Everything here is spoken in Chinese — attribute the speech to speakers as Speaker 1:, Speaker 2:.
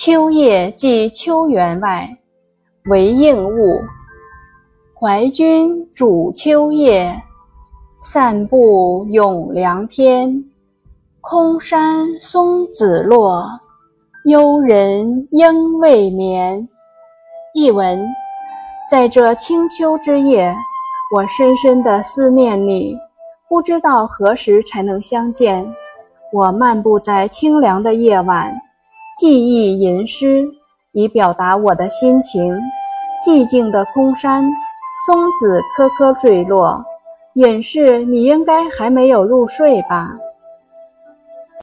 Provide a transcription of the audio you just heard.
Speaker 1: 秋夜寄秋园外，为应物。怀君主秋夜，散步咏凉天。空山松子落，幽人应未眠。译文：在这清秋之夜，我深深地思念你，不知道何时才能相见。我漫步在清凉的夜晚，记忆吟诗，以表达我的心情。寂静的空山。松子颗颗坠落，隐士你应该还没有入睡吧。